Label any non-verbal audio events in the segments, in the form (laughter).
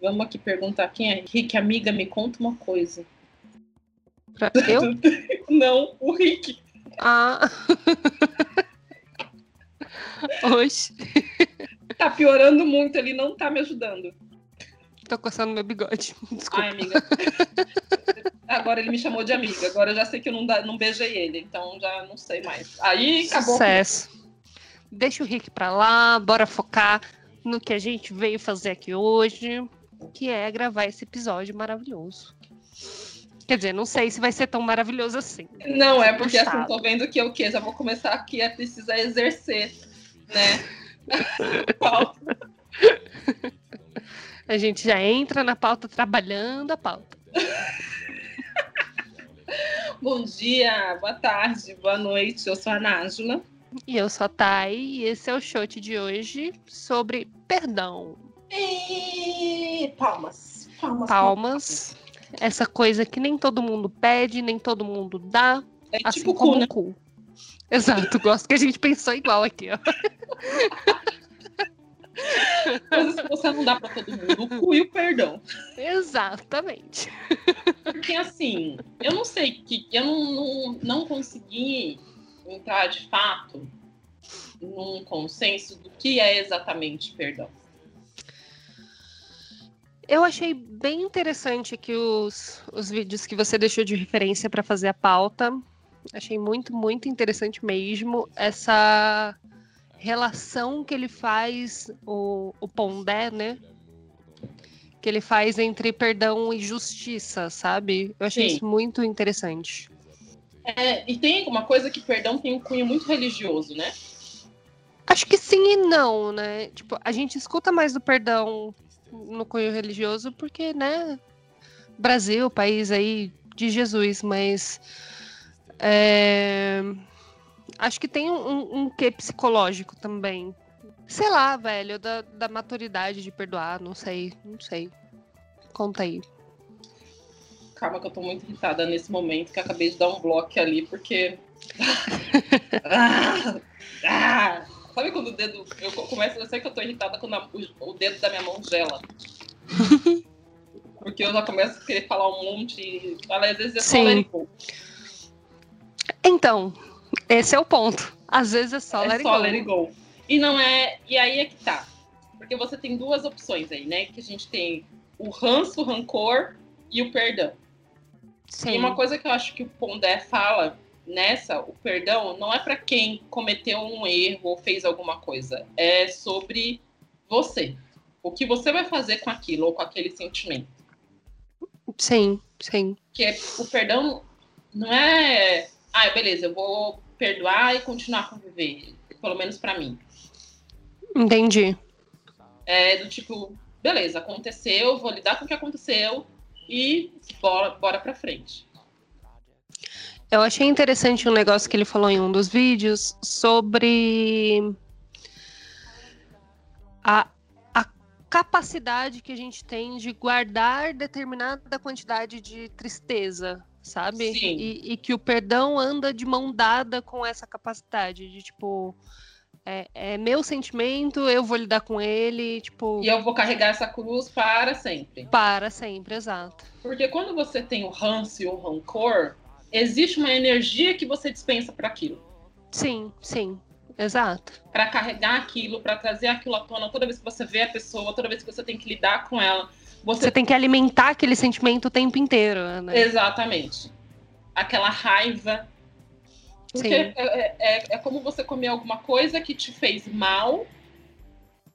Vamos aqui perguntar quem é. Rick, amiga, me conta uma coisa. Pra eu? (laughs) Não, o Rick. Ah. (laughs) Oxe. Tá piorando muito, ele não tá me ajudando. Tô coçando meu bigode. (laughs) Desculpa. Ai, amiga. Agora ele me chamou de amiga. Agora eu já sei que eu não, da- não beijei ele, então já não sei mais. Aí acabou. Sucesso. Deixa o Rick pra lá, bora focar no que a gente veio fazer aqui hoje, que é gravar esse episódio maravilhoso. Quer dizer, não sei se vai ser tão maravilhoso assim. Não, é porque assim, tô vendo que o quê? Já vou começar aqui a precisar exercer, né? (laughs) Pauta. A gente já entra na pauta trabalhando a pauta. (laughs) Bom dia, boa tarde, boa noite. Eu sou a Nájula. E eu sou a Thay, e esse é o shot de hoje sobre perdão. E... Palmas. Palmas. Palmas. Essa coisa que nem todo mundo pede, nem todo mundo dá, É assim tipo como cu, né? o cu. Exato, gosto que a gente pensou igual aqui, ó. (laughs) Coisas que você não dá pra todo mundo. O cu e o perdão. Exatamente. Porque assim, eu não sei que eu não, não, não consegui entrar de fato num consenso do que é exatamente perdão. Eu achei bem interessante aqui os, os vídeos que você deixou de referência para fazer a pauta. Achei muito, muito interessante mesmo essa relação que ele faz, o, o Pondé, né? Que ele faz entre perdão e justiça, sabe? Eu achei Sim. isso muito interessante. É, e tem uma coisa que perdão tem um cunho muito religioso, né? Acho que sim e não, né? Tipo, a gente escuta mais do perdão no cunho religioso porque, né? Brasil, país aí de Jesus, mas é, acho que tem um, um quê psicológico também. Sei lá, velho, da, da maturidade de perdoar, não sei, não sei. Conta aí. Calma que eu tô muito irritada nesse momento, que acabei de dar um bloco ali, porque. (laughs) ah, ah. Sabe quando o dedo. Eu começo, eu sei que eu tô irritada quando a- o, o dedo da minha mão gela. (laughs) Porque eu já começo a querer falar um monte. Às vezes é só Sim. Então, esse é o ponto. Às vezes é só é let só go. let it go. E não é. E aí é que tá. Porque você tem duas opções aí, né? Que a gente tem o ranço, o rancor e o perdão. Sim. E uma coisa que eu acho que o Pondé fala nessa, o perdão, não é para quem cometeu um erro ou fez alguma coisa. É sobre você. O que você vai fazer com aquilo ou com aquele sentimento. Sim, sim. Que é, o perdão não é. Ah, beleza, eu vou perdoar e continuar a conviver. Pelo menos para mim. Entendi. É do tipo, beleza, aconteceu, vou lidar com o que aconteceu e bora, bora pra frente. Eu achei interessante um negócio que ele falou em um dos vídeos sobre a, a capacidade que a gente tem de guardar determinada quantidade de tristeza, sabe? Sim. E, e que o perdão anda de mão dada com essa capacidade de tipo. É, é meu sentimento, eu vou lidar com ele, tipo, E eu vou carregar essa cruz para sempre. para sempre, exato. Porque quando você tem o ranço e o rancor, existe uma energia que você dispensa para aquilo. Sim, sim, exato. Para carregar aquilo, para trazer aquilo à tona toda vez que você vê a pessoa, toda vez que você tem que lidar com ela. Você, Você tem que alimentar aquele sentimento o tempo inteiro, né? Exatamente. Aquela raiva. Porque Sim. é, é- é- é como você comer alguma coisa que te fez mal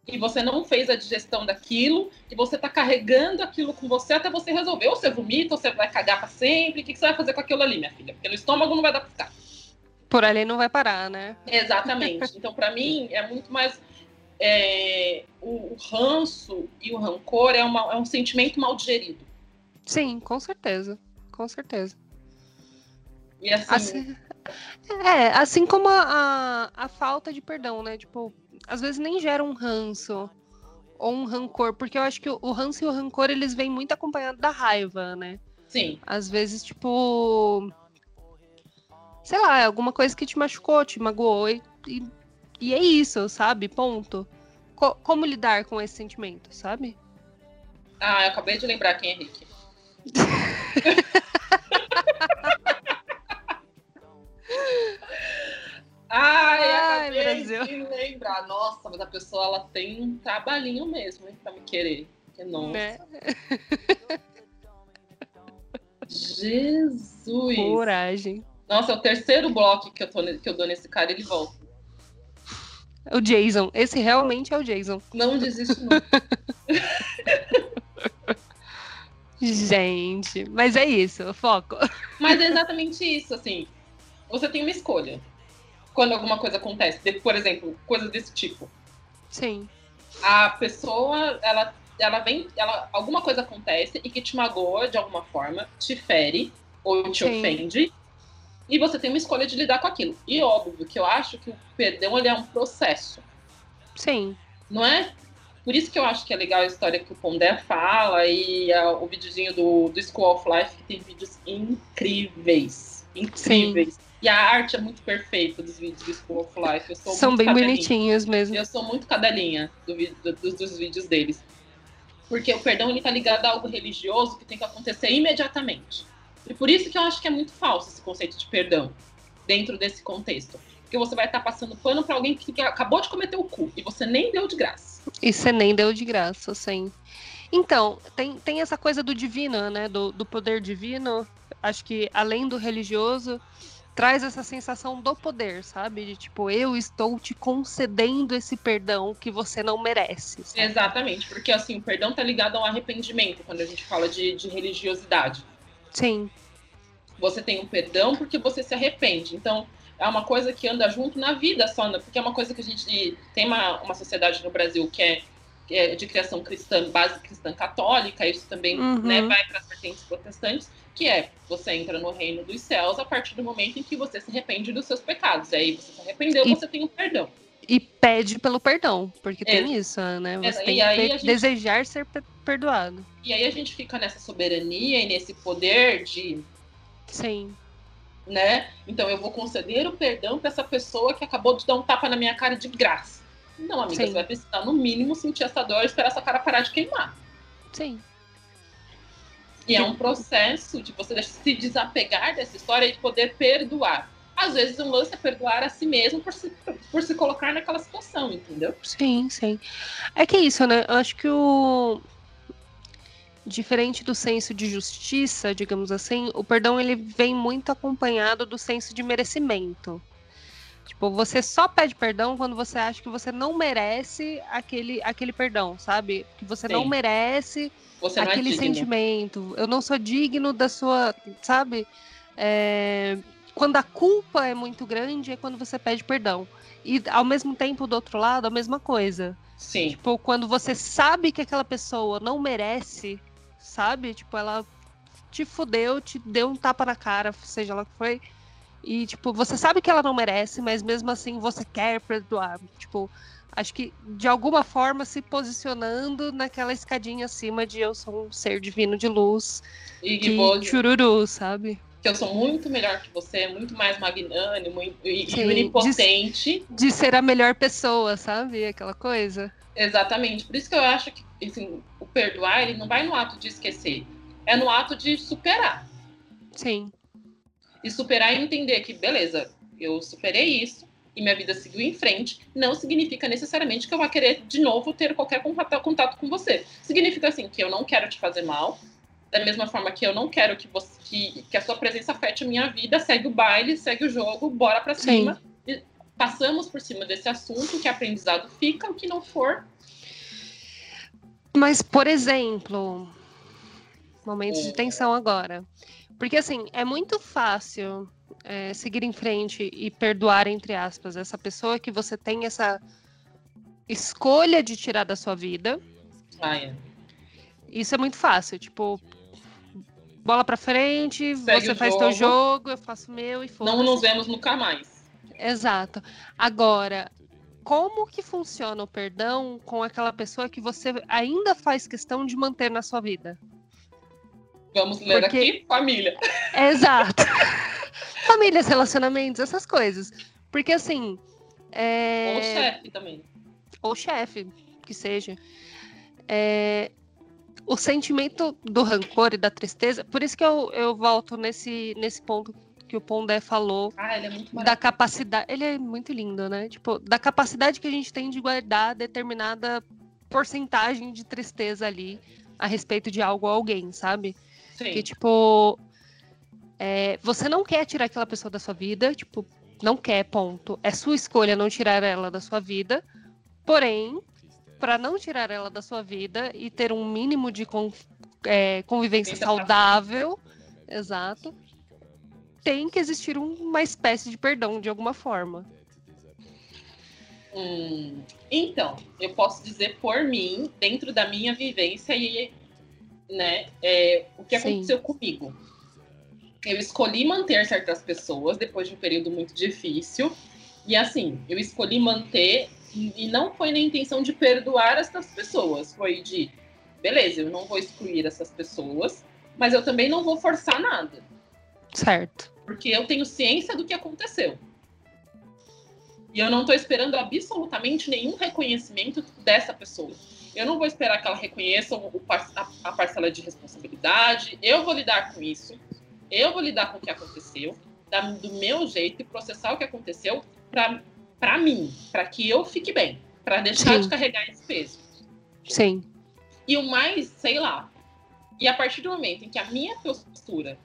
e você não fez a digestão daquilo e você tá carregando aquilo com você até você resolver. Ou você vomita, ou você vai cagar pra sempre. O que, que você vai fazer com aquilo ali, minha filha? Porque no estômago não vai dar pra ficar. Por ali não vai parar, né? Exatamente. (laughs) Então, pra mim, é muito mais. é, o, o ranço e o rancor é, uma- é um sentimento mal digerido. Sim, com certeza. Com certeza. E assim, Assim, é, assim como a, a, a falta de perdão, né? Tipo, às vezes nem gera um ranço ou um rancor, porque eu acho que o, ranço e o rancor, eles vêm muito acompanhados da raiva, né? sim, Às vezes, tipo. Sei lá, alguma coisa que te machucou, te magoou, e, e, e é isso, sabe? Ponto. Co- como lidar com esse sentimento, sabe? Ah, eu acabei de lembrar quem é Rick. (laughs) Brasil. de lembrar. Nossa, mas a pessoa ela tem um trabalhinho mesmo, hein, pra me querer. Que nossa. Né? Jesus! Coragem. Nossa, é o terceiro bloco que eu, tô, que eu dou nesse cara, ele volta. O Jason. Esse realmente é o Jason. Não desiste, não. (laughs) Gente, mas é isso, foco. Mas é exatamente isso, assim. Você tem uma escolha. Quando alguma coisa acontece. Por exemplo, coisas desse tipo. Sim, A pessoa, ela, ela vem. Ela, alguma coisa acontece e que te magoa de alguma forma, te fere ou te Sim. ofende. E você tem uma escolha de lidar com aquilo. E óbvio que eu acho que o perdão ele é um processo. sim, Não é? Por isso que eu acho que é legal a história que o Pondé fala e a- o videozinho do, do School of Life, que tem vídeos incríveis. Incríveis. E a arte é muito perfeita dos vídeos do School of Life. Eu sou são bem cadelinha. bonitinhos mesmo. Eu sou muito cadelinha do do- dos, dos vídeos deles. Porque o perdão ele tá ligado a algo religioso que tem que acontecer imediatamente. E por isso que eu acho que é muito falso esse conceito de perdão dentro desse contexto. Porque você vai estar passando pano pra alguém que que acabou de cometer o cu e você nem deu de graça. E você nem deu de graça, sim. Então, tem, tem essa coisa do divino, né? Do, do poder divino. Acho que além do religioso, traz essa sensação do poder, sabe? De tipo, eu estou te concedendo esse perdão que você não merece. sabe? Exatamente, porque assim, o perdão tá ligado ao arrependimento quando a gente fala de, de religiosidade. Sim, Você tem um perdão porque você se arrepende. Então, é uma coisa que anda junto na vida só, né? porque é uma coisa que a gente tem uma, uma sociedade no Brasil que é, que é de criação cristã, base cristã católica, isso também Uhum. né, vai para as vertentes protestantes, que é você entra no reino dos céus a partir do momento em que você se arrepende dos seus pecados. E aí você se arrependeu, E- você tem um perdão. e pede pelo perdão, porque É. tem isso, né? É, Você e tem que gente- desejar ser pe- perdoado. E aí a gente fica nessa soberania e nesse poder de Sim, né? Então eu vou conceder o perdão para essa pessoa que acabou de dar um tapa na minha cara de graça. Não, amiga, Sim. você vai precisar no mínimo sentir essa dor e esperar essa cara parar de queimar. sim. E é um processo de você se desapegar dessa história e poder perdoar. Às vezes um lance é perdoar a si mesmo por se, por se colocar naquela situação, entendeu? Sim, sim. É que é isso, né? Eu acho que o. Diferente do senso de justiça, digamos assim, o perdão ele vem muito acompanhado do senso de merecimento. Tipo, você só pede perdão quando você acha que você não merece aquele, aquele perdão, sabe? Que você não Sim. merece Você não aquele é digno. sentimento. Eu não sou digno da sua, sabe? É, Quando a culpa é muito grande é quando você pede perdão. E ao mesmo tempo, do outro lado, a mesma coisa. Sim, Tipo, quando você sabe que aquela pessoa não merece, sabe? Tipo, ela te fudeu, te deu um tapa na cara, seja lá o que foi. E, tipo, você sabe que ela não merece, mas mesmo assim você quer perdoar. Tipo, acho que de alguma forma se posicionando naquela escadinha acima de eu sou um ser divino de luz e que, chururu, sabe? que eu sou muito melhor que você, muito mais magnânimo e, e Sim, onipotente. De ser a melhor pessoa, sabe? Aquela coisa. Exatamente. Por isso que eu acho que assim, o perdoar ele não vai no ato de esquecer, é no ato de superar. Sim, E superar e entender que, beleza, eu superei isso e minha vida seguiu em frente, não significa necessariamente que eu vá querer de novo ter qualquer contato, contato com você. Significa assim que eu não quero te fazer mal, da mesma forma que eu não quero que você que, que a sua presença afete a minha vida, segue o baile, segue o jogo, bora pra Sim. cima. E passamos por cima desse assunto, que aprendizado fica, o que não for, Mas, por exemplo, momentos de É. tensão agora. Porque, assim, é muito fácil é, seguir em frente e perdoar, entre aspas, essa pessoa que você tem essa escolha de tirar da sua vida. ah, é. Isso é muito fácil. Tipo, bola pra frente, Segue você faz teu jogo. jogo, eu faço o meu e foda não nos vemos nunca mais. Exato. Agora, como que funciona o perdão com aquela pessoa que você ainda faz questão de manter na sua vida? Vamos ler Porque- aqui, família. Exato. (laughs) Famílias, relacionamentos, essas coisas. Porque assim. é, Ou chefe também. ou chefe, que seja. É, o sentimento do rancor e da tristeza, por isso que eu, eu volto nesse, nesse ponto que o Pondé falou ah, é da capacidade. Ele é muito lindo, né? Tipo, da capacidade que a gente tem de guardar determinada porcentagem de tristeza ali a respeito de algo ou alguém, sabe? Sim. Que, tipo, é, você não quer tirar aquela pessoa da sua vida, tipo, não quer, ponto. É sua escolha não tirar ela da sua vida. Porém, para não tirar ela da sua vida e ter um mínimo de é, convivência saudável, exato, tem que existir uma espécie de perdão de alguma forma. Hum, então, eu posso dizer por mim, dentro da minha vivência e né, é, o que Sim. aconteceu comigo. Eu escolhi manter certas pessoas depois de um período muito difícil. E assim, eu escolhi manter e não foi na intenção de perdoar essas pessoas, foi de beleza, eu não vou excluir essas pessoas, mas eu também não vou forçar nada. Certo. Porque eu tenho ciência do que aconteceu. E eu não estou esperando absolutamente nenhum reconhecimento dessa pessoa. Eu não vou esperar que ela reconheça a parcela de responsabilidade. Eu vou lidar com isso. Eu vou lidar com o que aconteceu, da, do meu jeito e processar o que aconteceu para mim, para que eu fique bem, para deixar Sim. de carregar esse peso. Sim. E o mais, sei lá. E a partir do momento em que a minha postura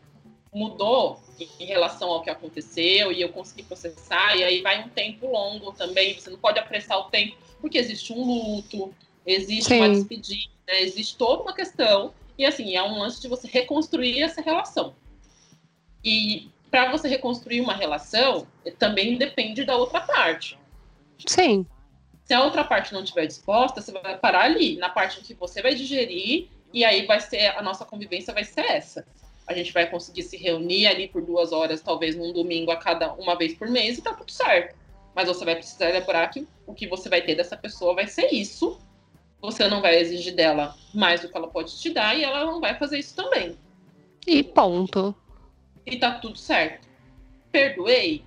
mudou em relação ao que aconteceu e eu consegui processar, e aí vai um tempo longo também, você não pode apressar o tempo, porque existe um luto, existe Sim. uma despedida, existe toda uma questão, e assim, é um lance de você reconstruir essa relação. E para você reconstruir uma relação, também depende da outra parte. Sim. Se a outra parte não estiver disposta, você vai parar ali, na parte em que você vai digerir, e aí vai ser a nossa convivência vai ser essa a gente vai conseguir se reunir ali por duas horas, talvez num domingo a cada uma vez por mês, e tá tudo certo. Mas você vai precisar lembrar que o que você vai ter dessa pessoa vai ser isso. Você não vai exigir dela mais do que ela pode te dar, e ela não vai fazer isso também. E ponto. E tá tudo certo. Perdoei?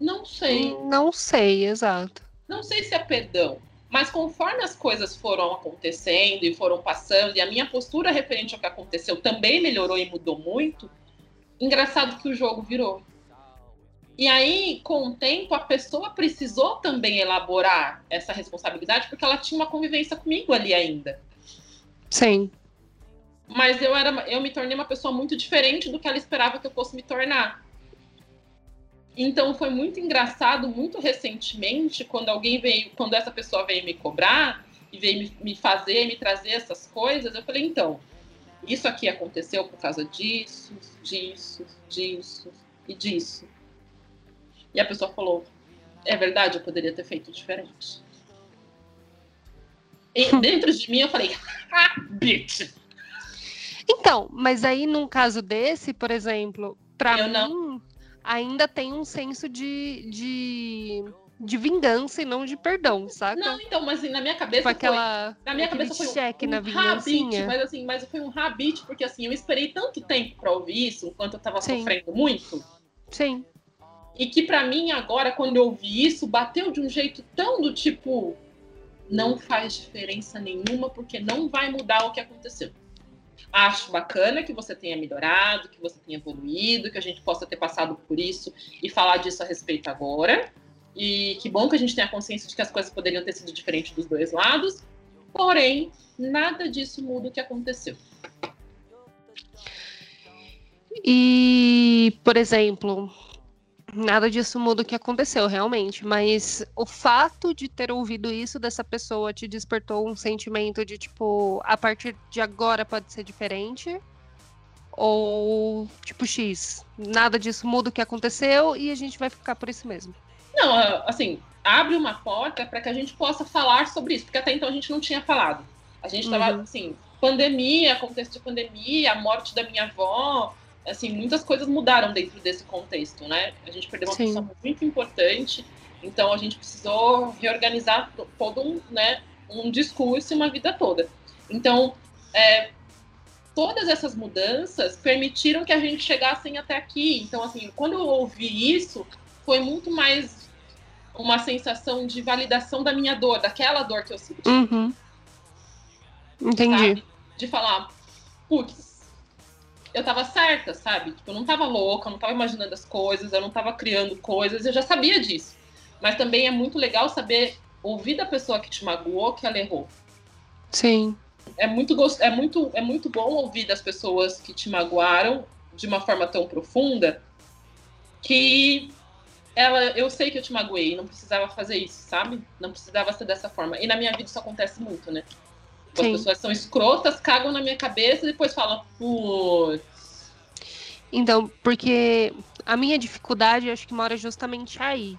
Não sei. Não sei, exato. Não sei se é perdão. Mas conforme as coisas foram acontecendo e foram passando, e a minha postura referente ao que aconteceu também melhorou e mudou muito, engraçado que o jogo virou. E aí, com o tempo, a pessoa precisou também elaborar essa responsabilidade, porque ela tinha uma convivência comigo ali ainda. Sim. Mas eu, era, eu me tornei uma pessoa muito diferente do que ela esperava que eu fosse me tornar. Então foi muito engraçado, muito recentemente, quando alguém veio, quando essa pessoa veio me cobrar e veio me, me fazer, me trazer essas coisas, eu falei, então, isso aqui aconteceu por causa disso, disso, disso e disso. E a pessoa falou, é verdade, eu poderia ter feito diferente. E (laughs) dentro de mim eu falei, (laughs) ah, bitch! Então, mas aí num caso desse, por exemplo, para mim, não ainda tem um senso de, de, de vingança e não de perdão, saca? Não, então, mas assim, na minha cabeça foi aquela, foi, na minha cabeça foi cheque um, um na. Habit, mas assim, mas foi um habit porque assim, eu esperei tanto tempo para ouvir isso, enquanto eu tava Sim. sofrendo muito. Sim. E que para mim agora quando eu ouvi isso, bateu de um jeito tão do tipo não faz diferença nenhuma porque não vai mudar o que aconteceu. Acho bacana que você tenha melhorado, que você tenha evoluído, que a gente possa ter passado por isso e falar disso a respeito agora. E que bom que a gente tenha consciência de que as coisas poderiam ter sido diferentes dos dois lados. Porém, nada disso muda o que aconteceu. E, por exemplo, Nada disso muda o que aconteceu, realmente. Mas o fato de ter ouvido isso dessa pessoa te despertou um sentimento de, tipo, a partir de agora pode ser diferente? Ou, tipo, X, nada disso muda o que aconteceu e a gente vai ficar por isso mesmo? Não, assim, abre uma porta para que a gente possa falar sobre isso, porque até então a gente não tinha falado. A gente estava, uhum. assim, pandemia, contexto de pandemia, a morte da minha avó, assim, muitas coisas mudaram dentro desse contexto, né? A gente perdeu uma Sim. pessoa muito importante, então a gente precisou reorganizar todo um, né, um discurso e uma vida toda. Então, é, todas essas mudanças permitiram que a gente chegasse até aqui. Então, assim, quando eu ouvi isso, foi muito mais uma sensação de validação da minha dor, daquela dor que eu senti. Uhum. Entendi. Sabe? de falar, putz, eu tava certa, sabe? Tipo, eu não tava louca, eu não tava imaginando as coisas, eu não tava criando coisas, eu já sabia disso. Mas também é muito legal saber ouvir da pessoa que te magoou que ela errou. Sim. É muito, é muito, é muito bom ouvir das pessoas que te magoaram de uma forma tão profunda que ela, eu sei que eu te magoei, não precisava fazer isso, sabe? Não precisava ser dessa forma. E na minha vida isso acontece muito, né? As Sim. pessoas são escrotas, cagam na minha cabeça e depois falam, putz. Então, porque a minha dificuldade acho que mora justamente aí.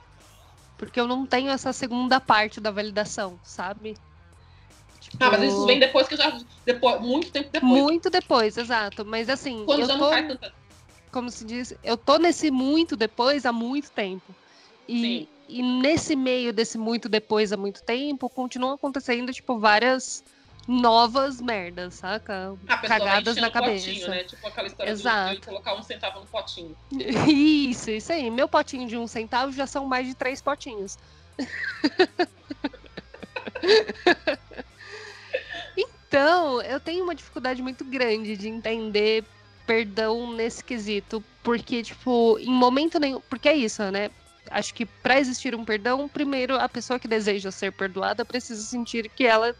Porque eu não tenho essa segunda parte da validação, sabe? Tipo... Ah, mas isso vem depois que já. Depois, muito tempo depois. Muito depois, exato. Mas assim. Quando eu já tô... não faz tanta como se diz, eu tô nesse muito depois há muito tempo. E, e nesse meio desse muito depois há muito tempo, continuam acontecendo, tipo, várias novas merdas, saca? Cagadas na cabeça. Potinho, né? Tipo aquela história Exato. de colocar um centavo no potinho. Isso, isso aí. Meu potinho de um centavo já são mais de três potinhos. (laughs) então, eu tenho uma dificuldade muito grande de entender perdão nesse quesito, porque, tipo, em momento nenhum. Porque é isso, né? Acho que para existir um perdão, primeiro a pessoa que deseja ser perdoada precisa sentir que ela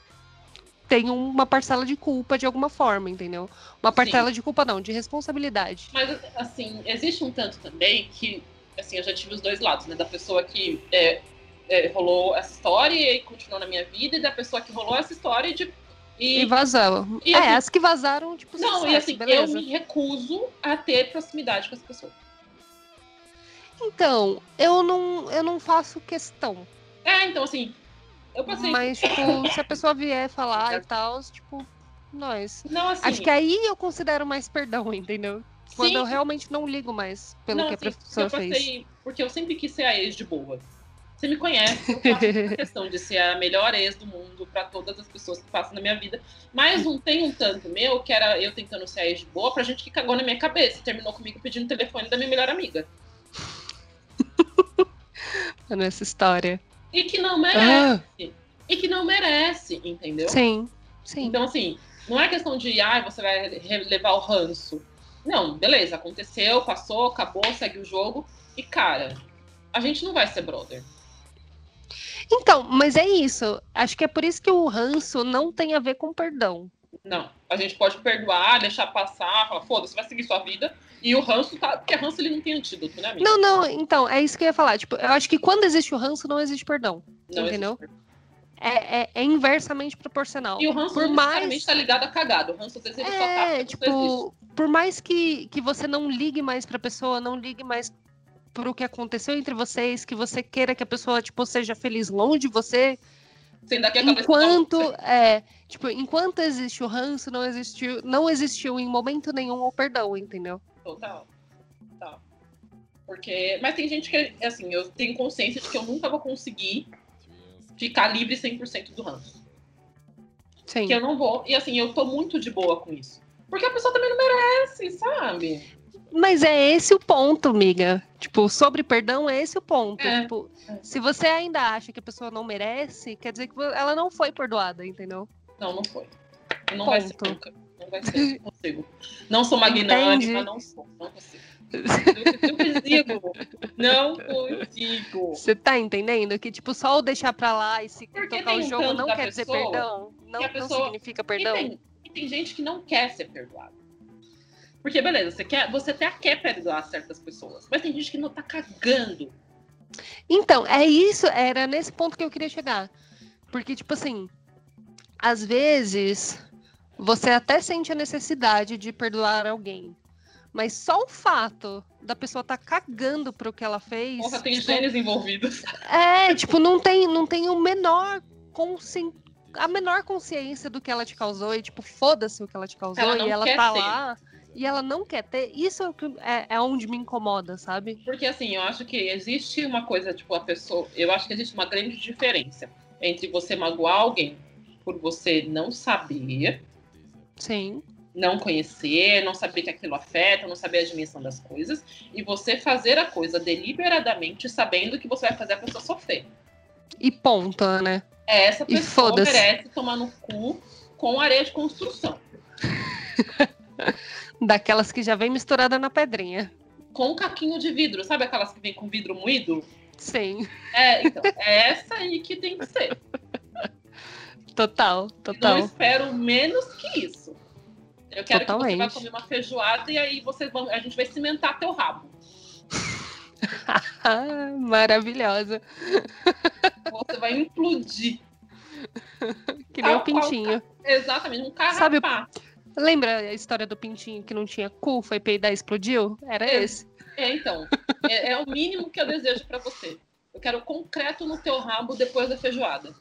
tem uma parcela de culpa de alguma forma, entendeu? Uma parcela Sim. de culpa não, de responsabilidade. Mas assim, existe um tanto também que, assim, eu já tive os dois lados, né? Da pessoa que é, é, rolou essa história e continuou na minha vida, e da pessoa que rolou essa história e de e, e vazou. E, é, assim, as que vazaram, tipo, Não, sucesso, e assim, beleza. eu me recuso a ter proximidade com essa pessoa. Então, eu não, eu não faço questão. É, então assim, eu passei. Mas, tipo, se a pessoa vier falar e tal, tipo, nós. Não, assim. Acho que aí eu considero mais perdão, entendeu? Quando sim. eu realmente não ligo mais pelo não, que a assim, pessoa eu passei, fez. Porque eu sempre quis ser a ex de boa. Você me conhece, eu faço (laughs) a questão de ser a melhor ex do mundo para todas as pessoas que passam na minha vida. Mas um tem um tanto meu, que era eu tentando ser a ex de boa, pra gente que cagou na minha cabeça. Terminou comigo pedindo o telefone da minha melhor amiga. (laughs) Mano, essa história. E que não merece. Ah. E que não merece, entendeu? Sim, sim. Então, assim, não é questão de, ah, você vai levar o ranço. Não, beleza, aconteceu, passou, acabou, segue o jogo. E, cara, a gente não vai ser brother. Então, mas é isso. Acho que é por isso que o ranço não tem a ver com perdão. Não. A gente pode perdoar, deixar passar, falar, foda-se, vai seguir sua vida. E o ranço tá. Porque ranço ele não tem antídoto, né, amiga? Não, não, então, é isso que eu ia falar. Tipo, eu acho que quando existe o ranço, não existe perdão. Não entendeu? Existe é, é, é, inversamente proporcional. E o ranço por mais tá ligado a cagada. O ranço às vezes ele é, só tá. Tipo, por mais que, que você não ligue mais pra pessoa, não ligue mais pro que aconteceu entre vocês, que você queira que a pessoa, tipo, seja feliz longe de você. Enquanto, é, tipo, enquanto existe o ranço, não existiu, não existiu em momento nenhum o perdão, entendeu? Total. Total. Porque, mas tem gente que, assim, eu tenho consciência de que eu nunca vou conseguir ficar livre 100% do ranço. Sim. Que eu não vou. E assim, eu tô muito de boa com isso. Porque a pessoa também não merece, sabe? Mas é esse o ponto, amiga. Tipo, sobre perdão, é esse o ponto. É. Tipo, se você ainda acha que a pessoa não merece, quer dizer que ela não foi perdoada, entendeu? Não, não foi. Não ponto. vai ser nunca. Não vai ser, não consigo. Não sou magnânima, não sou. Não consigo. Não consigo. Não consigo. Você tá entendendo? Que, tipo, só o deixar pra lá e se Porque tocar o jogo não quer dizer perdão. Não, pessoa... não significa perdão. E tem, e tem gente que não quer ser perdoada. Porque, beleza, você, quer, você até quer perdoar certas pessoas, mas tem gente que não tá cagando. Então, é isso, era nesse ponto que eu queria chegar. Porque, tipo assim, às vezes você até sente a necessidade de perdoar alguém. Mas só o fato da pessoa tá cagando pro que ela fez. Porra, tem tipo, genes envolvidos. É, tipo, não tem, não tem o menor consci... a menor consciência do que ela te causou. E, tipo, foda-se o que ela te causou. Ela e ela tá ter. lá e ela não quer ter, isso é, é, é onde me incomoda, sabe? Porque assim, eu acho que existe uma coisa, tipo, a pessoa. Eu acho que existe uma grande diferença entre você magoar alguém por você não saber. Sim. Não conhecer, não saber que aquilo afeta, não saber a dimensão das coisas, e você fazer a coisa deliberadamente sabendo que você vai fazer a pessoa sofrer. E ponta, né? Essa pessoa merece tomar no cu com areia de construção. (laughs) (laughs) Daquelas que já vem misturada na pedrinha. Com um caquinho de vidro, sabe aquelas que vem com vidro moído? Sim. É, então, é essa aí que tem que ser. Total, total. Não espero menos que isso. Eu quero Totalmente. que você vá comer uma feijoada e aí vocês vão, a gente vai cimentar teu rabo. (laughs) Maravilhosa. Você vai implodir. (laughs) Que nem o qual pintinho. Exatamente, um Sabe- carrapato. Lembra a história do pintinho que não tinha cu, foi peidar e explodiu? Era É. esse. É, então. É, é o mínimo que eu desejo pra você. Eu quero concreto no teu rabo depois da feijoada.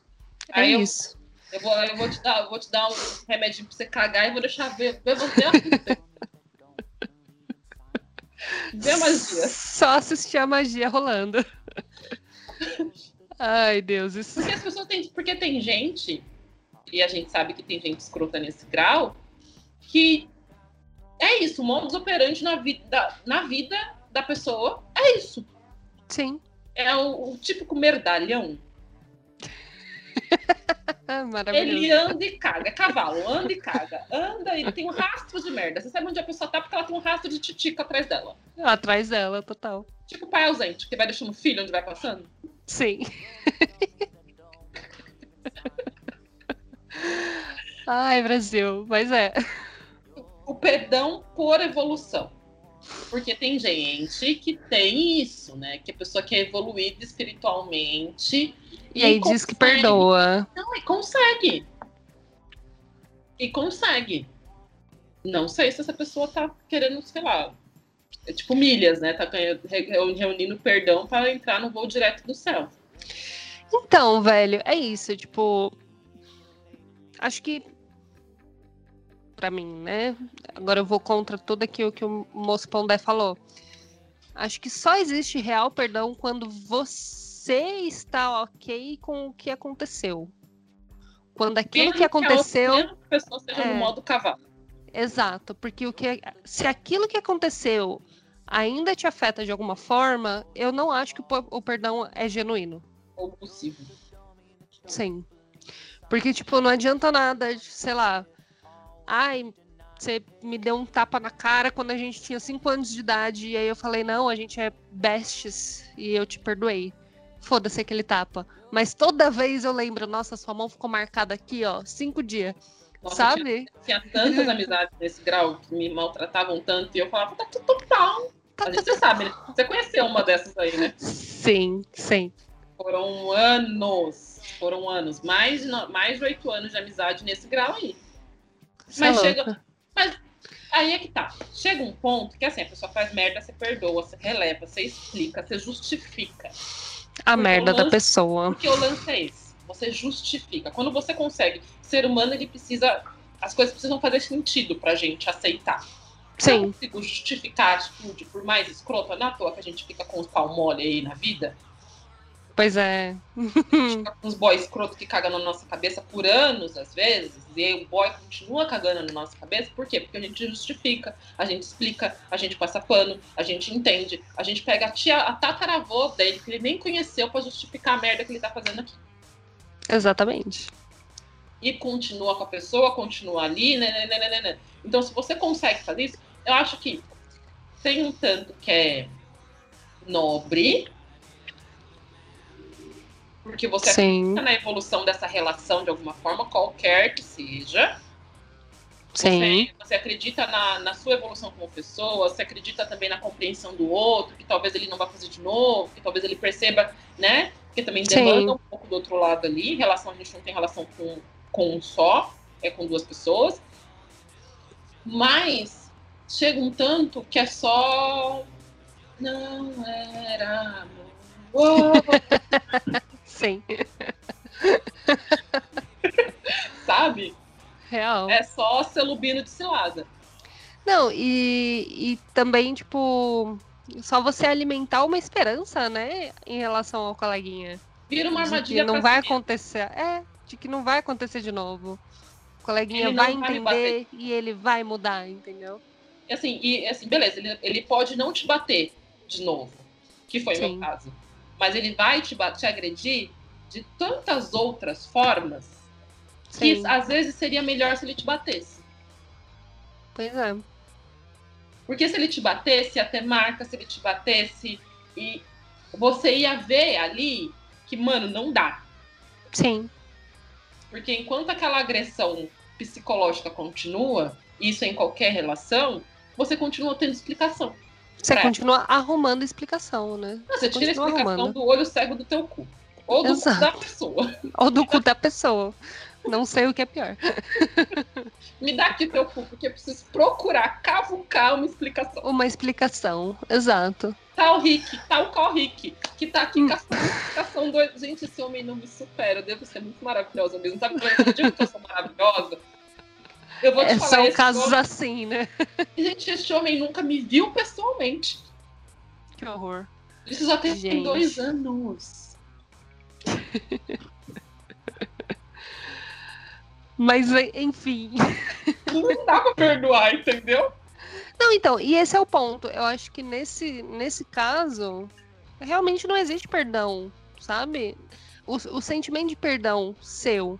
É Aí eu, isso. eu, vou, eu vou te dar, eu vou te dar um remedinho pra você cagar e vou deixar ver, ver você assim. Vê a magia. Só assistir a magia rolando. Ai, Deus, isso. Porque as pessoas têm. Porque tem gente, e a gente sabe que tem gente escrota nesse grau, que é isso, o modus operandi na vida, na vida da pessoa é isso. Sim. É o, o típico merdalhão. (laughs) Ele anda e caga, é cavalo, anda e caga, anda e tem um rastro de merda. Você sabe onde a pessoa tá porque ela tem um rastro de titica atrás dela. Atrás dela, total. Tipo o pai ausente, que vai deixando o filho onde vai passando. Sim. (laughs) Ai, Brasil, mas é. O perdão por evolução. Porque tem gente que tem isso, né? Que a pessoa quer evoluir espiritualmente. E aí diz que consegue. perdoa. Não, e consegue. E consegue. Não sei se essa pessoa tá querendo, sei lá. É tipo milhas, né? Tá reunindo perdão para entrar no voo direto do céu. Então, velho, é isso, tipo. Acho que. Pra mim, né? Agora eu vou contra tudo aquilo que o moço Pondé falou. Acho que só existe real perdão quando você está ok com o que aconteceu. Quando aquilo Mesmo que aconteceu. outra- que a pessoa seja É. no modo cavalo. Exato, porque o que se aquilo que aconteceu ainda te afeta de alguma forma, eu não acho que o, o perdão é genuíno. Ou possível. Sim. Porque, tipo, não adianta nada, sei lá. Ai, você me deu um tapa na cara quando a gente tinha 5 anos de idade. E aí eu falei, não, a gente é bestes e eu te perdoei. Foda-se aquele tapa. Mas toda vez eu lembro, nossa, sua mão ficou marcada aqui, ó, cinco dias. Nossa, sabe? Tinha tantas amizades nesse grau que me maltratavam tanto e eu falava, tá tudo. Tá gente, você sabe, né? Você conheceu uma dessas aí, né? Sim, sim. Foram anos. Foram anos. Mais mais de oito anos de amizade nesse grau aí. É Mas louca. chega- Aí é que tá. Chega um ponto que assim, a pessoa faz merda, você perdoa, você releva, você explica, você justifica. A merda o da lance- pessoa. Porque o lance é esse. Você justifica. Quando você consegue, ser humano ele precisa. As coisas precisam fazer sentido pra gente aceitar. Se eu Sim, consigo justificar a atitude, por mais escrota, não é toa que a gente fica com os pau mole aí na vida. Pois é. Fica com os boys escroto que cagam na nossa cabeça por anos, às vezes, e o boy continua cagando na nossa cabeça, por quê? Porque a gente justifica, a gente explica, a gente passa pano, a gente entende, a gente pega a tia, a tataravô dele, que ele nem conheceu, pra justificar a merda que ele tá fazendo aqui. Exatamente. e continua com a pessoa, continua ali, né, né, né, né, né, né. Então, se você consegue fazer isso, eu acho que tem um tanto que é nobre, porque você Sim, acredita na evolução dessa relação de alguma forma, qualquer que seja. sim. Você, você acredita na, na sua evolução como pessoa, você acredita também na compreensão do outro, que talvez ele não vá fazer de novo, que talvez ele perceba, né? Porque também Sim. demanda um pouco do outro lado ali. Relação, a gente não tem relação com, com um só, é com duas pessoas. Mas chega um tanto que é só. Não era amor. (laughs) Sim. (laughs) sabe? Real. É só celubino de cilada. Não, e, e também, tipo, só você alimentar uma esperança, né, em relação ao coleguinha. Vira uma de que armadilha não vai si. acontecer. É, de que não vai acontecer de novo. O coleguinha vai entender e ele vai mudar, entendeu? E assim, e assim, beleza, ele, ele pode não te bater de novo, que foi o Sim. meu caso. Mas ele vai te, te agredir de tantas outras formas que Sim. às vezes seria melhor se ele te batesse. Pois é. Porque se ele te batesse, ter marca, se ele te batesse, e você ia ver ali que, mano, não dá. Sim. Porque enquanto aquela agressão psicológica continua, isso em qualquer relação, você continua tendo explicação. Você continua arrumando explicação, né? Não, você, você tira a explicação arrumando. do olho cego do teu cu. Ou do Exato. cu da pessoa. (laughs) Ou do cu da pessoa. Não sei o que é pior. Me dá aqui teu cu, porque eu preciso procurar cavucar uma explicação. Uma explicação, exato. Tal Rick, tal qual Rick, que tá aqui hum. caçando explicação do. Gente, esse homem não me supera. Eu devo ser muito maravilhosa mesmo. Sabe quando eu digo que eu sou maravilhosa? Eu vou te é, falar. São casos homem... assim, né? (laughs) Gente, esse homem nunca me viu pessoalmente. Que horror. Isso já tem Gente. dois anos. (laughs) Mas, enfim. (laughs) Não dá pra perdoar, entendeu? Não, então, e esse é o ponto. Eu acho que nesse, nesse caso, realmente não existe perdão, sabe? O, o sentimento de perdão seu.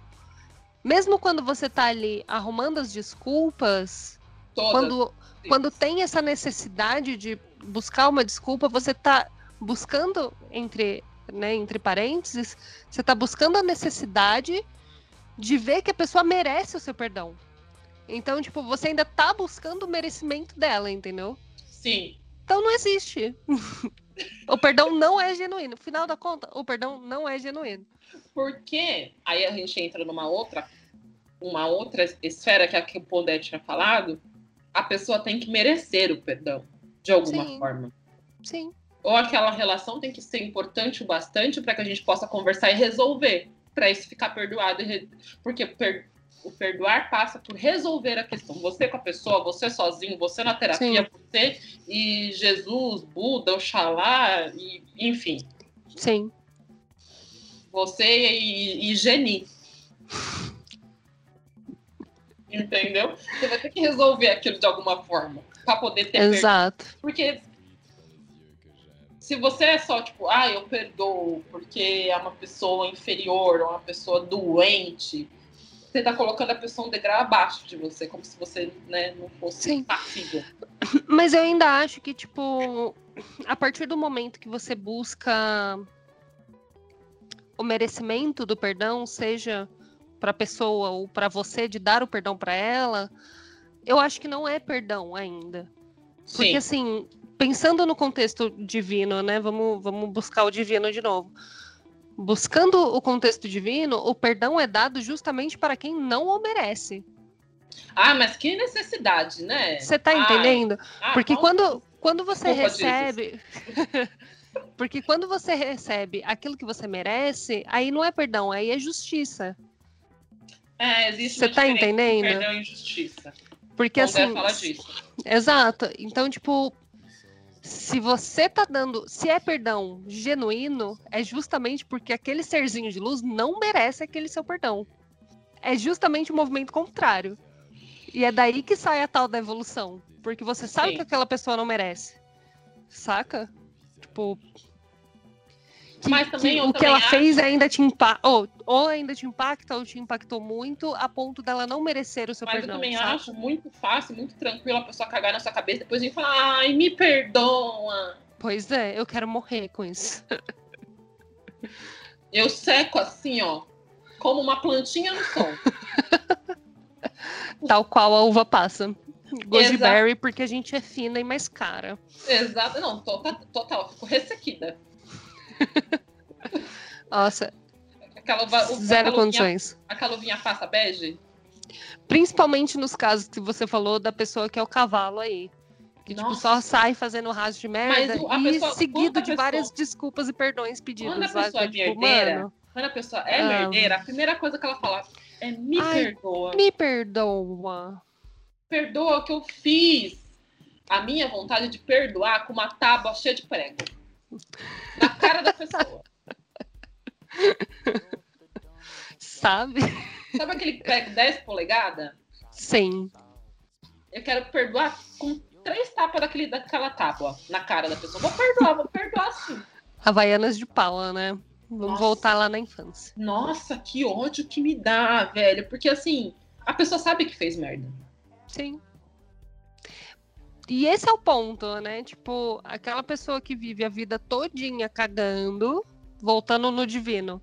Mesmo quando você tá ali arrumando as desculpas, Todas. quando, quando tem essa necessidade de buscar uma desculpa, você tá buscando entre, né, entre parênteses, você tá buscando a necessidade de ver que a pessoa merece o seu perdão. Então, tipo, você ainda tá buscando o merecimento dela, entendeu? Sim. Então não existe. (laughs) o perdão não é genuíno. Final da conta, o perdão não é genuíno. Porque aí a gente entra numa outra, uma outra esfera que a que o Pondé tinha falado, a pessoa tem que merecer o perdão, de alguma Sim. forma. Sim. Ou aquela relação tem que ser importante o bastante para que a gente possa conversar e resolver para isso ficar perdoado. Porque per, o perdoar passa por resolver a questão. Você com a pessoa, você sozinho, você na terapia, Sim. você e Jesus, Buda, Oxalá, e, enfim. Sim. Você e, e Geni. Entendeu? Você vai ter que resolver aquilo de alguma forma para poder ter Exato. Perdo. Porque se você é só tipo, ah, eu perdoo porque é uma pessoa inferior ou uma pessoa doente, você tá colocando a pessoa um degrau abaixo de você, como se você né, não fosse Sim. passível. Mas eu ainda acho que, tipo, a partir do momento que você busca o merecimento do perdão, seja para a pessoa ou para você de dar o perdão para ela, eu acho que não é perdão ainda. Porque Sim. assim, pensando no contexto divino, né? Vamos, vamos buscar o divino de novo. Buscando o contexto divino, o perdão é dado justamente para quem não o merece. Ah, mas que necessidade, né? Você tá entendendo? Ah, Porque quando, quando você recebe. (laughs) Porque quando você recebe aquilo que você merece, aí não é perdão, aí é justiça. É, existe Você tá entendendo? Perdão e justiça. Porque assim. Fala disso. Exato. Então, tipo, se você tá dando, se é perdão genuíno, é justamente porque aquele serzinho de luz não merece aquele seu perdão. É justamente o movimento contrário. E é daí que sai a tal da evolução, porque você sabe Sim. que aquela pessoa não merece. Saca? Tipo, que, Mas também, que o que ela acho... fez ainda te impacta, ou, ou ainda te impacta, ou te impactou muito, a ponto dela não merecer o seu Mas perdão. Mas eu também saca? acho muito fácil, muito tranquilo a pessoa cagar na sua cabeça depois de falar, ai, me perdoa. Pois é, eu quero morrer com isso. (laughs) eu seco assim, ó, como uma plantinha no sol. (laughs) Tal qual a uva passa. Goji berry, porque a gente é fina e mais cara. Exato, não, total, total fico ressequida. (laughs) Nossa. O, Zero condições. Aquela luvinha passa bege? Principalmente nos casos que você falou da pessoa que é o cavalo aí. Que tipo, só sai fazendo raso de merda o, e pessoa, seguido de pessoa, várias desculpas e perdões pedidos. Quando a pessoa é tipo, merdeira, mano, quando a pessoa é ah, merdeira, a primeira coisa que ela fala é me ai, perdoa. Me perdoa. Perdoa o que eu fiz. A minha vontade de perdoar com uma tábua cheia de prego. Na cara da pessoa. Sabe? Sabe aquele prego 10 polegadas? Sim. Eu quero perdoar com três tapas daquele, daquela tábua na cara da pessoa. Vou perdoar, vou perdoar sim. Havaianas de pau, né? Vamos Nossa. voltar lá na infância. Nossa, que ódio que me dá, velho. Porque assim, a pessoa sabe que fez merda. Sim. e esse é o ponto, né? Tipo, aquela pessoa que vive a vida todinha cagando, voltando no divino.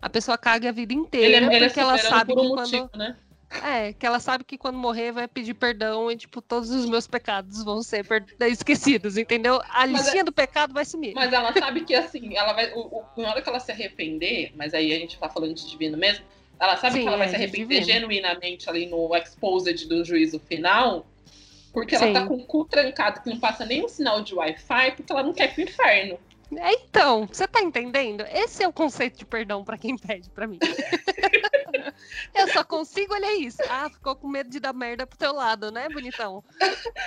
A pessoa caga a vida inteira Ele, é- ele é porque ela sabe um que quando motivo, né? é, que ela sabe que quando morrer vai pedir perdão e tipo todos os meus pecados vão ser esquecidos, entendeu? A Mas é- listinha do pecado vai sumir. Mas ela sabe que assim, ela vai. O, o, na hora que ela se arrepender, mas aí a gente tá falando de divino mesmo, ela sabe Sim, que ela vai se de arrepender divino. genuinamente ali no exposed do juízo final, porque ela Sim. tá com o cu trancado, que não passa nem um sinal de Wi-Fi, porque ela não quer ir pro inferno. É, então, você tá entendendo? Esse é o conceito de perdão pra quem pede pra mim. (laughs) Eu só consigo olhar isso. Ah, ficou com medo de dar merda pro teu lado, né, bonitão?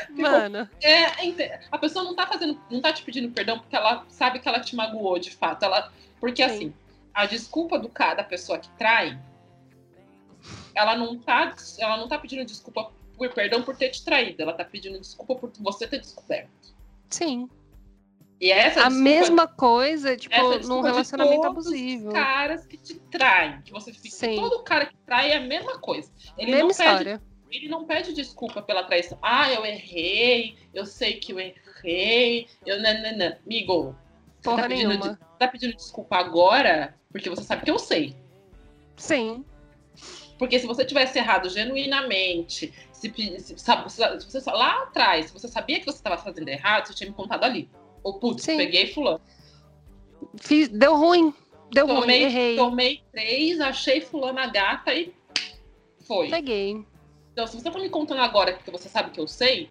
Mano, É, a pessoa não tá fazendo, não tá te pedindo perdão porque ela sabe que ela te magoou de fato. Ela, porque Sim. assim, a desculpa do cara, da pessoa que trai, ela não tá, ela não tá pedindo desculpa por perdão por ter te traído, ela tá pedindo desculpa por você ter descoberto. sim. E essa A desculpa- mesma coisa, tipo, num relacionamento abusivo. Os caras que te traem, que você fica. Sim. Todo cara que trai é a mesma coisa. Ele Mesma não pede história. ele não pede desculpa pela traição. Ah, eu errei, eu sei que eu errei, eu nananã. Amigo, você Porra tá pedindo, nenhuma. de- tá pedindo desculpa agora porque você sabe que eu sei. Sim, Porque se você tivesse errado genuinamente, se, se, se você lá atrás, se você sabia que você estava fazendo errado, você tinha me contado ali. Ou, putz, Sim. peguei fulano. Fiz- deu ruim. Deu ruim, Tomei, errei. tomei três, achei fulano a gata e foi. Peguei. Então, se você tá me contando agora porque você sabe que eu sei,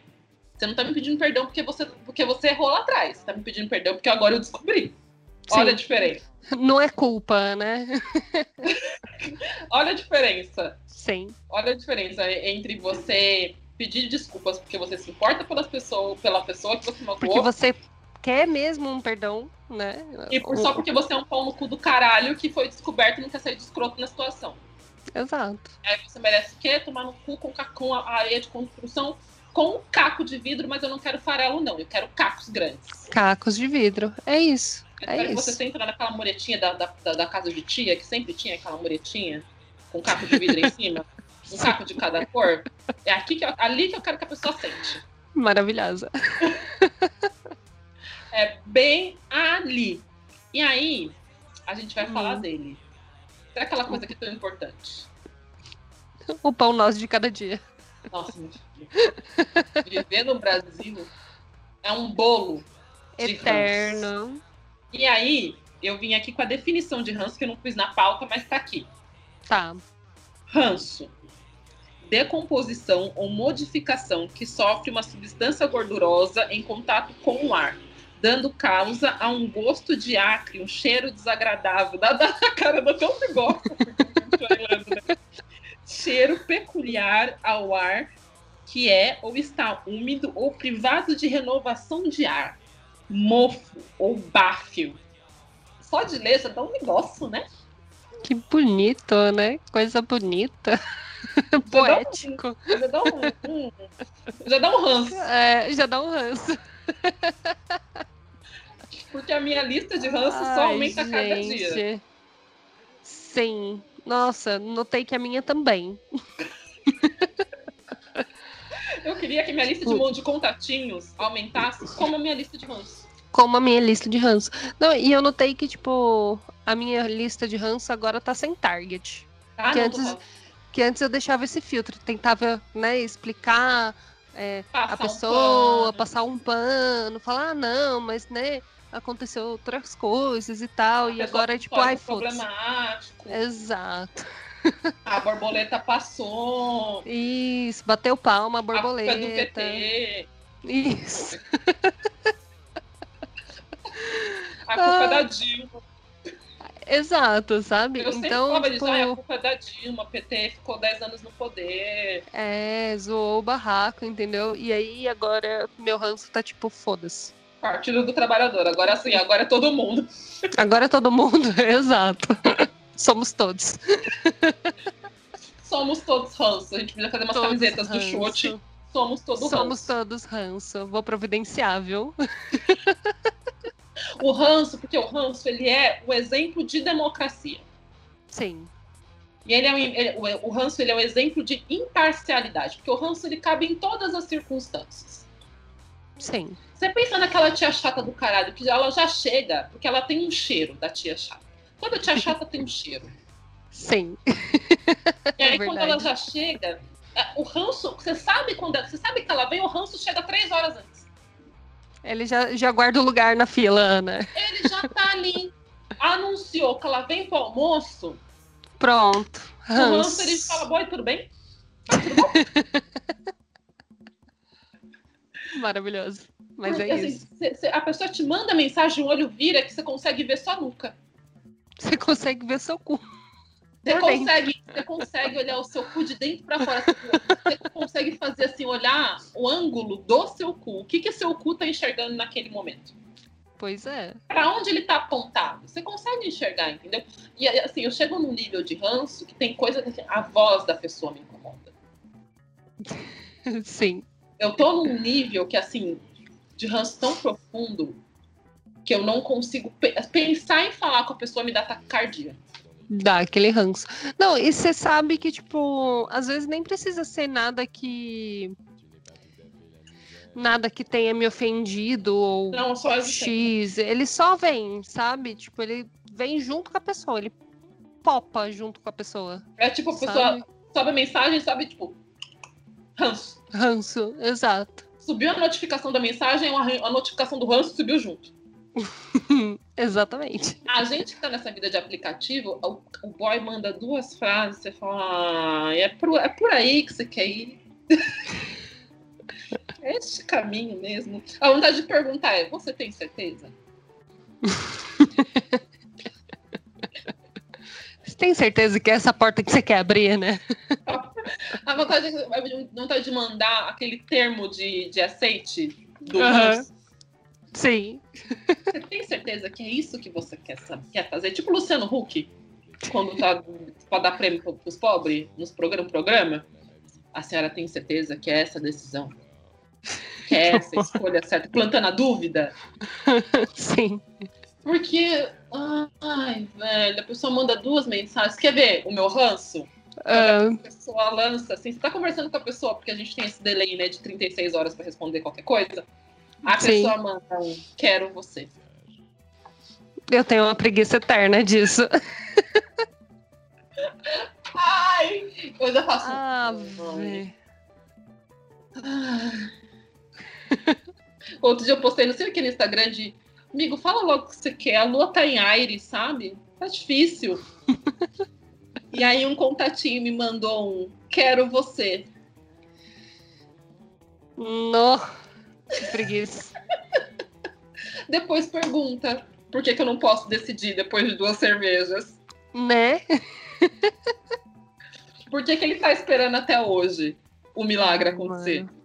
você não tá me pedindo perdão porque você, porque você errou lá atrás. Você tá me pedindo perdão porque agora eu descobri. Olha a Sim. diferença. Não é culpa, né? Olha a diferença. Sim. Olha a diferença entre você pedir desculpas porque você se importa pelas pessoas, pela pessoa que você Porque magoou você quer mesmo um perdão, né? e por, só porque você é um pau no cu do caralho que foi descoberto e não quer sair de escroto na situação. Exato. Aí você merece o quê? Tomar no cu com, com a areia de construção com um caco de vidro, mas eu não quero farelo, não. Eu quero cacos grandes. Cacos de vidro. É isso. Eu É que você isso. senta naquela muretinha da, da, da- casa de tia, que sempre tinha aquela muretinha com caco de vidro em cima, (laughs) um caco de cada cor. É aqui que eu- ali que eu quero que a pessoa sente. Maravilhosa. (laughs) É bem ali. E aí, a gente vai Hum. falar dele. É aquela coisa que é tão importante. O pão nosso de cada dia. Nossa, meu. Viver no Brasil é um bolo. Eterno. E aí, eu vim aqui com a definição de ranço que eu não pus na pauta, mas tá aqui. Tá. Ranço. Decomposição ou modificação que sofre uma substância gordurosa em contato com o ar, dando causa a um gosto de acre, um cheiro desagradável. Dá, dá a cara do tão né? Cheiro peculiar ao ar que é ou está úmido ou privado de renovação de ar. Mofo ou báfio. Só de ler já dá um negócio, né? Que bonito, né? Coisa bonita. Poético. Já dá um, um- já dá um ranço. É, já dá um ranço. Porque a minha lista de ranço só aumenta a cada dia. gente. Sim. Nossa, notei que a minha também. (laughs) Eu queria que minha lista de monte de contatinhos aumentasse como a minha lista de ranço. Como a minha lista de ranço. Não, e eu notei que, tipo, a minha lista de ranço agora tá sem target. Ah, Que não, antes- Que antes eu deixava esse filtro, tentava, né, explicar é, a um pessoa, pano. passar um pano, falar, ah, não, mas, né, aconteceu outras coisas e tal. A e agora é tipo, ai, problemático. Exato. (laughs) A borboleta passou. Isso, bateu palma, A culpa é do borboleta. PT. Isso. (laughs) A culpa é Ah. da Dilma. Exato, sabe? Eu então, falava tipo, disso. Ai, a culpa é da Dilma. A PT ficou 10 anos no poder. é, zoou o barraco, entendeu? E aí agora meu ranço tá tipo, foda-se. Partido do Trabalhador. Agora sim, agora é todo mundo. Agora todo mundo, (laughs) exato. Somos todos. Somos todos ranço. A gente podia fazer umas Todos camisetas do ranço. chute. Somos todos Somos ranço. todos ranço. Vou providenciar, viu? O ranço, porque o ranço ele é o exemplo de democracia. Sim. E ele é um- ele- o, o ranço ele é um exemplo de imparcialidade, porque o ranço ele cabe em todas as circunstâncias. Sim. Você pensa naquela tia chata do caralho, que ela já chega, porque ela tem um cheiro da tia chata. Toda tia chata tem um cheiro. Sim. E aí, É quando ela já chega, é, o ranço, você sabe quando você sabe que ela vem, o ranço chega três horas antes. Ele já, já guarda o lugar na fila, Ana. Ele já tá ali. Anunciou que ela vem pro almoço. Pronto. O ranço ele fala: Boy, tudo bem? Tá tudo bom? (laughs) Maravilhoso. Mas Porque, é assim, isso. cê- cê- a pessoa te manda mensagem, o olho vira, que você consegue ver sua nuca. Você consegue ver seu cu. Você consegue, você consegue olhar o seu cu de dentro pra fora. Você consegue fazer assim, olhar o ângulo do seu cu. O que, que seu cu tá enxergando naquele momento? Pois é. Pra onde ele tá apontado? Você consegue enxergar, entendeu? E assim, eu chego num nível de ranço que tem coisa que assim, a voz da pessoa me incomoda. (laughs) Sim. Eu tô num nível que, assim, de ranço tão profundo que eu não consigo pe- pensar em falar com a pessoa me dá taquicardia. Dá aquele ranço. Não, e você sabe que, tipo, às vezes nem precisa ser nada que. Nada que tenha me ofendido ou Não, só. X. Ele só vem, sabe? Tipo, ele vem junto com a pessoa. Ele popa junto com a pessoa. É tipo, a pessoa Sabe? sobe a mensagem, sabe, tipo, ranço. Ranço, exato. Subiu a notificação da mensagem, a notificação do ranço subiu junto. (laughs) Exatamente. A gente que tá nessa vida de aplicativo, o, o boy manda duas frases, você fala, ah, é por, é por aí que você quer ir. (laughs) é este caminho mesmo. A vontade de perguntar é, você tem certeza? (laughs) Você tem certeza que é essa porta que você quer abrir, né? A vontade, a vontade de mandar aquele termo de, de aceite do Aham. Sim. Você tem certeza que é isso que você quer, saber, quer fazer? Tipo o Luciano Huck, quando tá para dar prêmio para os pobres nos programa, programa. A senhora tem certeza que é essa a decisão? Que é essa a (laughs) escolha certa? Plantando a dúvida? Sim. Porque, ai, velho, a pessoa manda duas mensagens. Quer ver o meu ranço? Ah, A pessoa lança assim, você tá conversando com a pessoa, porque a gente tem esse delay, né, de 36 horas para responder qualquer coisa. A Sim. pessoa manda um, quero você. eu tenho uma preguiça eterna disso. Ai! Eu já faço. Ah. Outro dia eu postei, não sei o que no Instagram de amigo, fala logo o que você quer. A lua tá em Aires, sabe? Tá difícil. e aí um contatinho me mandou um quero você. No. Que preguiça. (laughs) Depois pergunta por que, que eu não posso decidir depois de duas cervejas. Né? (laughs) Por que, que ele tá esperando até hoje o milagre acontecer? Mano,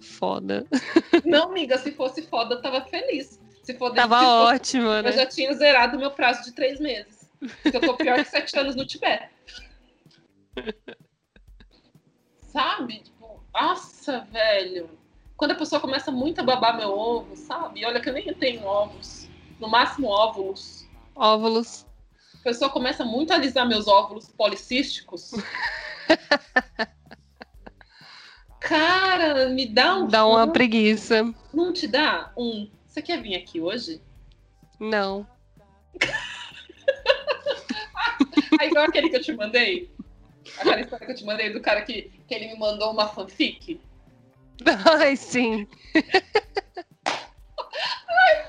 Foda. (laughs) Não, amiga, se fosse foda, eu tava feliz. Se for Tava se ótimo, Eu né? já tinha zerado meu prazo de três meses. Eu tô pior que sete anos no Tibete. Sabe? Tipo, nossa, velho. Quando a pessoa começa muito a babar meu ovo, sabe? E olha que eu nem tenho ovos. No máximo óvulos. Óvulos. A pessoa começa muito a alisar meus óvulos policísticos. (laughs) Cara, me dá um. Dá uma preguiça. Não te dá um. Você quer vir aqui hoje? Não. Aí (laughs) igual aquele que eu te mandei. Aquela história que eu te mandei do cara que, que ele me mandou uma fanfic. (laughs) Ai, sim.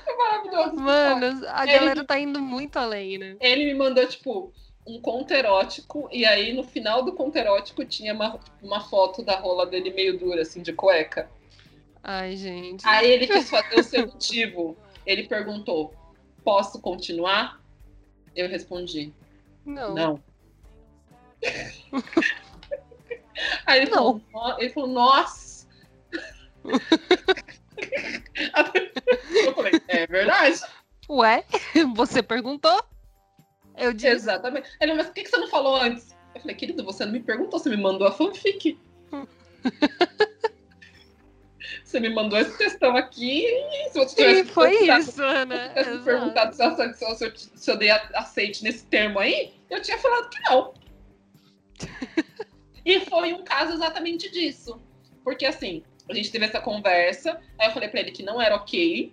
Foi maravilhoso. Mano, a Ele- galera tá indo muito além, né? Ele me mandou, tipo, um conto erótico. E aí, no final do conto erótico, tinha uma, uma foto da rola dele meio dura, assim, de cueca. Ai, gente. Aí ele quis fazer o seu motivo. Ele perguntou: Posso continuar? Eu respondi: Não. Não. (laughs) Aí ele Não. falou, ele falou, nossa. Eu falei, é verdade. Ué? Você perguntou? Eu disse. Exatamente. Ele, mas por que você não falou antes? Eu falei, querido, você não me perguntou, você me mandou a fanfic. (laughs) você me mandou esse textão aqui e se você tivesse E foi isso, né? Se tivesse me Exato. perguntado se eu, se, eu, se, eu, se eu dei aceite nesse termo aí, eu tinha falado que não. (laughs) e foi um caso exatamente disso. Porque assim, A gente teve essa conversa. Aí eu falei pra ele que não era ok.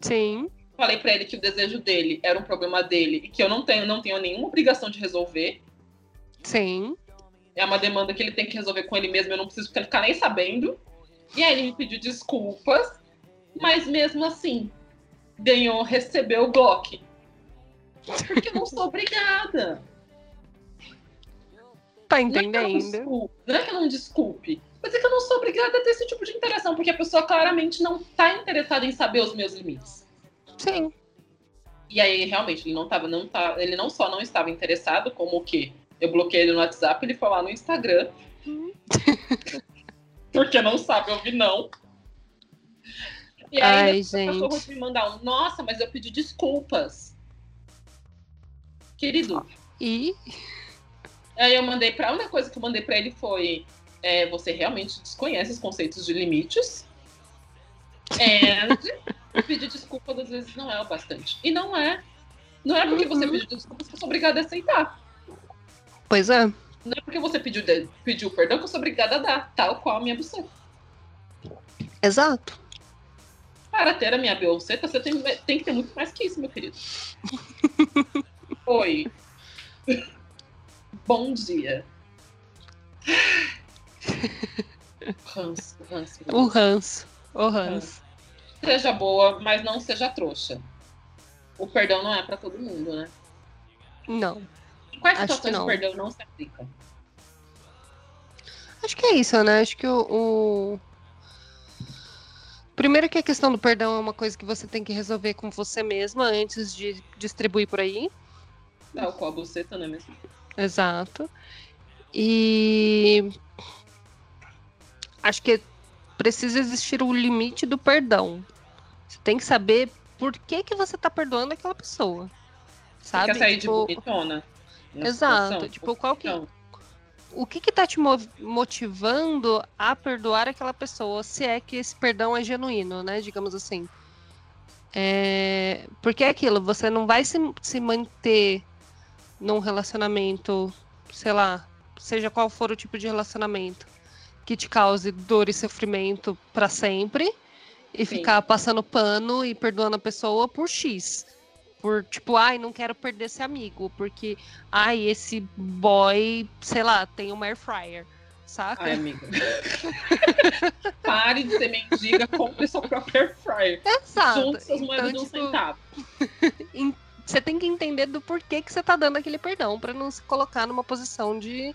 Sim. Falei pra ele que o desejo dele era um problema dele e que eu não tenho, não tenho nenhuma obrigação de resolver. Sim. É uma demanda que ele tem que resolver com ele mesmo, eu não preciso ficar nem sabendo. E aí ele me pediu desculpas, mas mesmo assim, ganhou, recebeu o Glock. Porque eu não sou obrigada. Tá Não é, eu não entendendo? desculpe, não é que eu não desculpe, mas é que eu não sou obrigada a ter esse tipo de interação, porque a pessoa claramente não tá interessada em saber os meus limites. Sim. E aí, realmente, ele não tava, não tá, ele não só não estava interessado, como o quê? Eu bloqueei ele no WhatsApp, ele foi lá no Instagram. (laughs) porque não sabe ouvir não. E aí, Ai, gente. me mandar um, nossa, mas eu pedi desculpas. Querido, E Aí eu mandei pra. A única coisa que eu mandei pra ele foi: é, você realmente desconhece os conceitos de limites. And (laughs) pedir desculpas às vezes não é o bastante. E não é. Não é porque você Uhum. pediu desculpas que eu sou obrigada a aceitar. Pois é. Não é porque você pediu, de- pediu perdão que eu sou obrigada a dar, tal qual a minha buceta. Exato. Para ter a minha buceta, você tem, tem que ter muito mais que isso, meu querido. (laughs) Oi. Bom dia. Ranço, ranço. O ranço. O ranço. Seja boa, mas não seja trouxa. O perdão não é pra todo mundo, né? Não. Quais Acho situações não. o perdão não se aplica? Acho que é isso, né? Acho que o, o- Primeiro que a questão do perdão é uma coisa que você tem que resolver com você mesma antes de distribuir por aí. Tal qual a buceta, não é mesmo? Exato. E acho que precisa existir o limite do perdão. Você tem que saber por que, que você tá perdoando aquela pessoa. Você Sabe? quer sair Tipo, de bonitona? na Exato. situação? Tipo, qual que, Então, o que que tá te mo- motivando a perdoar aquela pessoa, se é que esse perdão é genuíno, né? Digamos assim. É, porque é aquilo, você não vai se, se manter num relacionamento, sei lá, seja qual for o tipo de relacionamento, que te cause dor e sofrimento pra sempre e Sim. ficar passando pano e perdoando a pessoa por X. Por tipo, ai, não quero perder esse amigo, porque ai, esse boy, sei lá, tem uma air fryer, saca? ai, amiga. (laughs) Pare de ser mendiga, compre seu próprio air fryer. Exato. Junte suas moedas Então, de um tipo, centavo. (laughs) você tem que entender do porquê que você tá dando aquele perdão, pra não se colocar numa posição de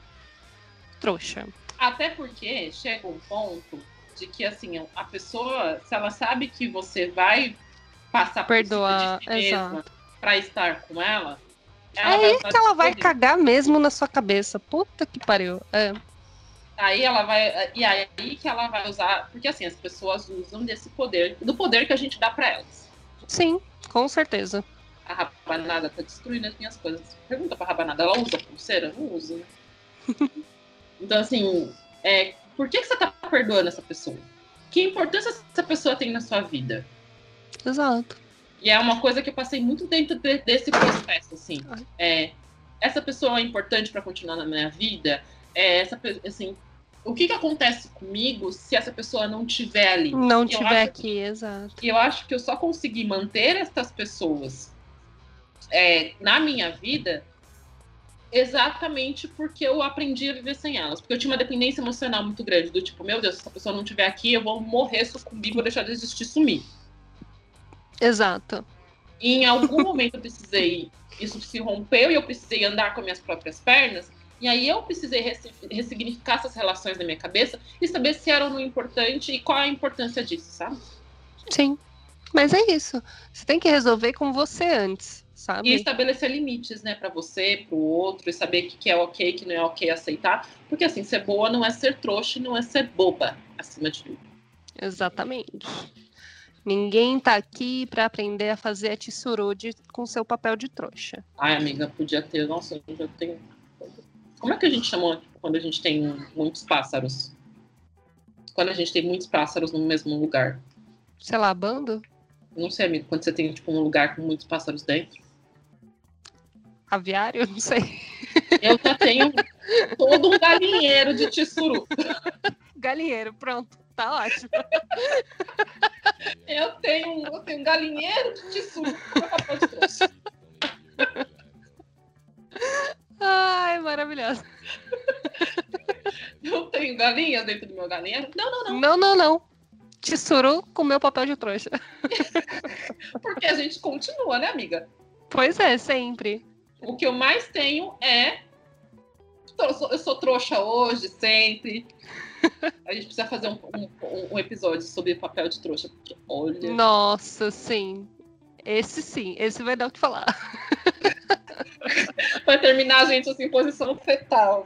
trouxa. Até porque chega um ponto de que, assim, a pessoa, se ela sabe que você vai passar por Perdoar, cima de si mesma exato. pra estar com ela, É ela aí que ela vai cagar mesmo na sua cabeça. Puta que pariu. É. Aí ela vai. E aí que ela vai usar. Porque assim, as pessoas usam desse poder, do poder que a gente dá pra elas. Sim, com certeza. A rabanada tá destruindo as minhas coisas. Pergunta pra rabanada, ela usa pulseira? Não usa, né? (laughs) então, assim, é, por que, que você tá perdoando essa pessoa? Que importância essa pessoa tem na sua vida? Exato. E é uma coisa que eu passei muito dentro de- desse processo, assim. É, essa pessoa é importante para continuar na minha vida? É, essa, assim, o que, que acontece comigo se essa pessoa não estiver ali? Não Eu tiver acho aqui, exato. E eu acho que eu só consegui manter essas pessoas é, na minha vida exatamente porque eu aprendi a viver sem elas. Porque eu tinha uma dependência emocional muito grande, do tipo, meu Deus, se essa pessoa não estiver aqui, eu vou morrer, sucumbir, vou deixar de existir, sumir. Exato. E em algum momento eu precisei, isso se rompeu e eu precisei andar com minhas próprias pernas. E aí eu precisei ressignificar essas relações na minha cabeça e saber se eram no importante e qual a importância disso, sabe? Sim. Mas é isso. Você tem que resolver com você antes, sabe? E estabelecer limites, né, para você, pro outro, e saber o que, que é ok, que não é ok aceitar. Porque assim, ser boa não é ser trouxa, e não é ser boba, acima de tudo. Exatamente. Ninguém tá aqui pra aprender a fazer a tissurude com seu papel de trouxa. Ai, amiga, podia ter. Nossa, eu já tenho. Como é que a gente chama quando a gente tem muitos pássaros? Quando a gente tem muitos pássaros no mesmo lugar. Sei lá, bando? Não sei, amigo, quando você tem tipo um lugar com muitos pássaros dentro. Aviário? Não sei. Eu já tenho todo um galinheiro de tissuru. Galinheiro, pronto. Tá ótimo. Eu tenho, eu tenho um galinheiro de tissue com meu papel de trouxa. Ai, maravilhosa. Eu tenho galinhas dentro do meu galinheiro? Não, não, não. Não, não, não. Tesouro com meu papel de trouxa. Porque a gente continua, né, amiga? Pois é, sempre. O que eu mais tenho é. Eu sou, eu sou trouxa hoje, sempre. A gente precisa fazer um, um, um episódio sobre papel de trouxa, porque olha. Nossa, sim. Esse sim, esse vai dar o que falar. Vai terminar a gente assim, em posição fetal.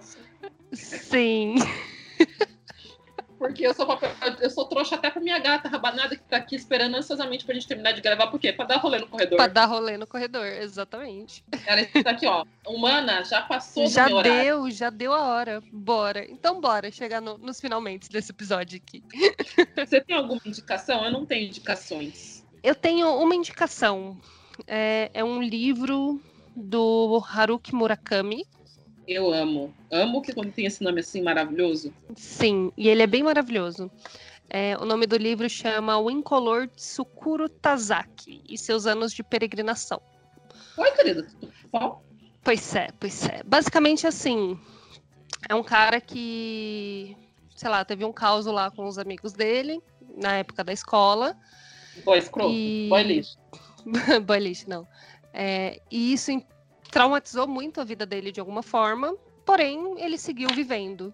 Sim. Porque eu sou papel, eu sou trouxa até pra minha gata rabanada que tá aqui esperando ansiosamente pra gente terminar de gravar. Por quê? Pra dar rolê no corredor. Pra dar rolê no corredor, exatamente. Ela está aqui, ó. Humana, já passou Já do meu horário. deu, já deu a hora. Bora. Então bora chegar no- nos finalmente desse episódio aqui. Você tem alguma indicação? Eu não tenho indicações. Eu tenho uma indicação. É, é um livro do Haruki Murakami. Eu amo. Amo que quando tem esse nome assim maravilhoso. Sim, e ele é bem maravilhoso. É, o nome do livro chama O Incolor Tsukuro Tazaki e seus anos de peregrinação. Oi, querida. Tudo bom? Pois é, pois é. Basicamente assim, é um cara que, sei lá, teve um caos lá com os amigos dele na época da escola. Boy escroto. E- Boy lixo. (laughs) Boy lixo, não. É, e isso traumatizou muito a vida dele de alguma forma, porém ele seguiu vivendo.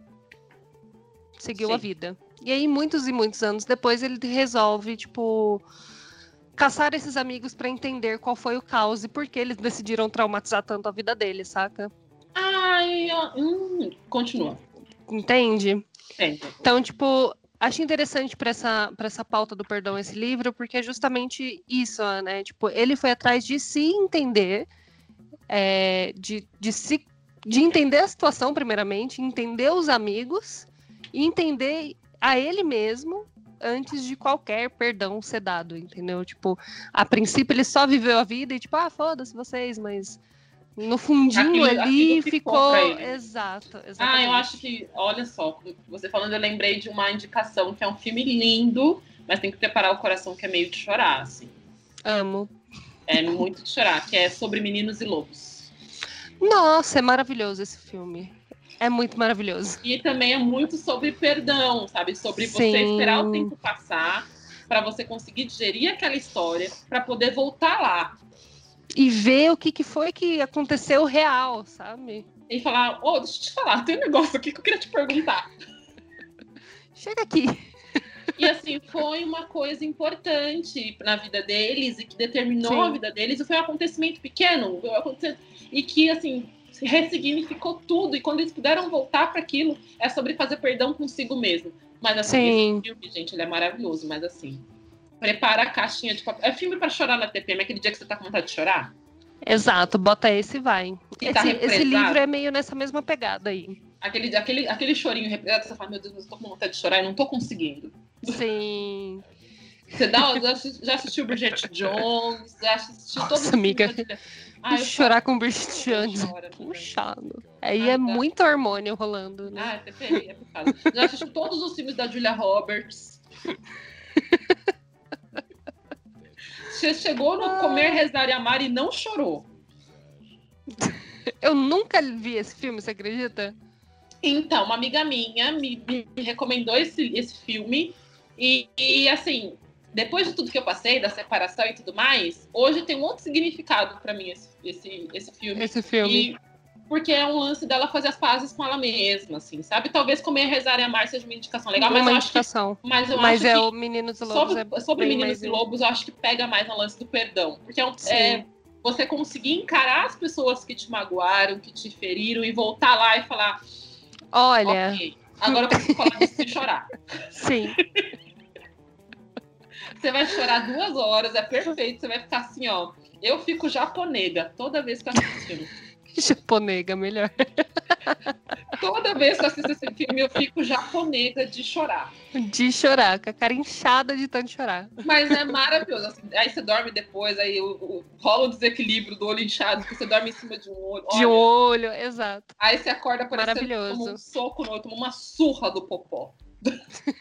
Seguiu a Sim. vida. E aí, muitos e muitos anos depois, ele resolve, tipo, caçar esses amigos pra entender qual foi o caos e por que eles decidiram traumatizar tanto a vida dele, saca? Ai, hum, continua. Entende? Tenta. Então, tipo, acho interessante para essa, pra essa pauta do perdão esse livro, porque é justamente isso, né? Tipo, ele foi atrás de se entender, é, de, de, se, de entender a situação, primeiramente, entender os amigos e entender a ele mesmo antes de qualquer perdão ser dado, entendeu? Tipo, a princípio ele só viveu a vida e, tipo, ah, foda-se vocês, mas no fundinho Aquilo- ali aquilo ficou ficou. Exato, exatamente. Ah, eu acho que, olha só, você falando, eu lembrei de uma indicação que é um filme lindo, mas tem que preparar o coração que é meio de chorar, assim. Amo. É muito de chorar, que é sobre meninos e lobos. Nossa, é maravilhoso esse filme. É muito maravilhoso. E também é muito sobre perdão, sabe? Sobre você Sim. esperar o tempo passar para você conseguir digerir aquela história, para poder voltar lá E ver o que, que foi que aconteceu real, sabe? e falar: Ô, deixa eu te falar, tem um negócio aqui que eu queria te perguntar. Chega aqui. E assim, foi uma coisa importante na vida deles e que determinou Sim. a vida deles. E foi um acontecimento pequeno um acontecimento- e que, assim, ressignificou tudo. E quando eles puderam voltar para aquilo, é sobre fazer perdão consigo mesmo. Mas assim, Sim. esse filme, gente, ele é maravilhoso. Mas assim, prepara a caixinha de papel. É filme para chorar na TPM, aquele dia que você tá com vontade de chorar? Exato, bota esse e vai. Tá Esse, esse livro é meio nessa mesma pegada aí. Aquele, aquele, aquele chorinho represado, você fala, meu Deus, mas eu tô com vontade de chorar e não tô conseguindo. Sim. Você dá, já, assi- já assistiu Bridget Jones, já assistiu Nossa, todos os amiga. Ah, eu Chorar com Bridget Jones. Puxado. Aí Ah, é tá. muito hormônio rolando, né? Ah, é TPM, é causa. Já assistiu todos os filmes da Julia Roberts. Você chegou no Comer, Rezar e Amar e não chorou. Eu nunca vi esse filme, você acredita? Então, uma amiga minha me, me recomendou esse, esse filme. E, e, assim, depois de tudo que eu passei, da separação e tudo mais, hoje tem um outro significado pra mim esse, esse, esse filme. Esse filme. E- porque é um lance dela fazer as pazes com ela mesma, assim, sabe? Talvez Comer, Rezar e Amar seja uma indicação legal, mas uma eu acho que indicação. Mas eu Mas acho é que o Meninos e Lobos. sobre, é sobre Meninos e Lobos, eu acho que pega mais no lance do perdão. Porque é, um- é você conseguir encarar as pessoas que te magoaram, que te feriram, e voltar lá e falar, Olha, ok, agora eu consigo falar disso sem chorar. sim. Você vai chorar duas horas, é perfeito, você vai ficar assim, ó. Eu fico japonega toda vez que filme. (laughs) Japonega, melhor. (laughs) Toda vez que eu assisto esse filme, eu fico japonega de chorar. De chorar, com a cara inchada de tanto chorar. Mas é maravilhoso. assim, aí você dorme depois, aí o, o- rola o desequilíbrio do olho inchado, porque você dorme em cima de um olho. De Olha, olho, exato. Aí você acorda parecendo Maravilhoso. como um soco no outro, uma surra do popó. (laughs)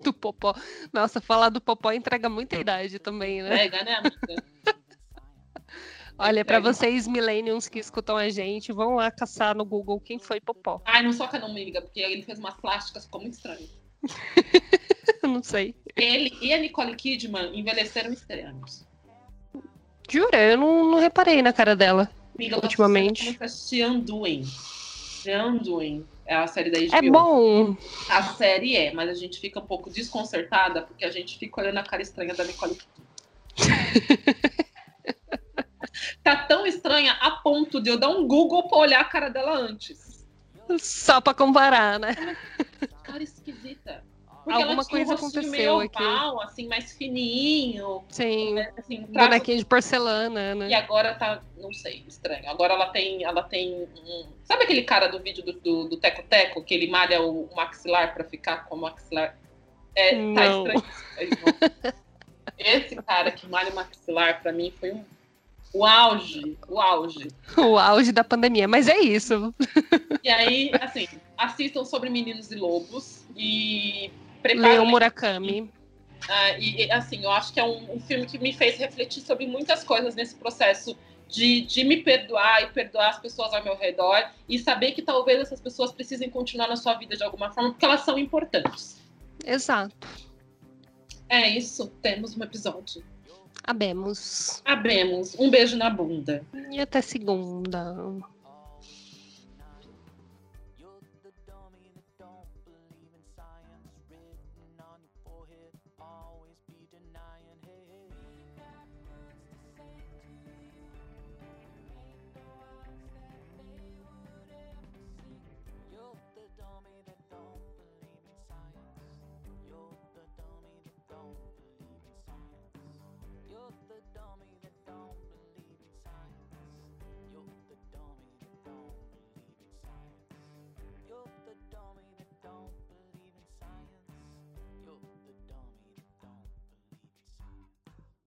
Do Popó. Nossa, falar do Popó entrega muita idade também, né? Pega, né, amiga? Olha, para vocês millennials que escutam a gente, vão lá caçar no Google quem foi Popó. Ai, não soca não, amiga, porque ele fez umas plásticas, ficou muito estranho. (laughs) não sei. Ele e a Nicole Kidman envelheceram estranhos. Jura? Eu não, não reparei na cara dela. Amiga, ultimamente. Eu Undoing. Undoing é a série da HBO. É bom. A série é, mas a gente fica um pouco desconcertada porque a gente fica olhando a cara estranha da Nicole Kidman. (laughs) tá tão estranha a ponto de eu dar um Google pra olhar a cara dela antes. Só pra comparar, né? Cara esquisita. Porque Alguma coisa aconteceu aqui. Oval, assim, mais fininho. Sim. Né? Assim, Bonequinho de porcelana, né? E agora tá, não sei, estranho. Agora ela tem, ela tem um... Sabe aquele cara do vídeo do, do, do Teco Teco, que ele malha o, o maxilar pra ficar com o maxilar? É, tá não. tá estranho. (laughs) Esse cara que malha o maxilar, pra mim, foi um o auge, o auge. (laughs) O auge da pandemia, mas é isso. E aí, assim, assistam sobre Meninos e Lobos e preparem. o Murakami. Uh, e, assim, eu acho que é um, um, filme que me fez refletir sobre muitas coisas nesse processo de, de me perdoar e perdoar as pessoas ao meu redor e saber que talvez essas pessoas precisem continuar na sua vida de alguma forma, porque elas são importantes. Exato. É isso, temos um episódio. Abemos. Abemos. Um beijo na bunda. E até segunda.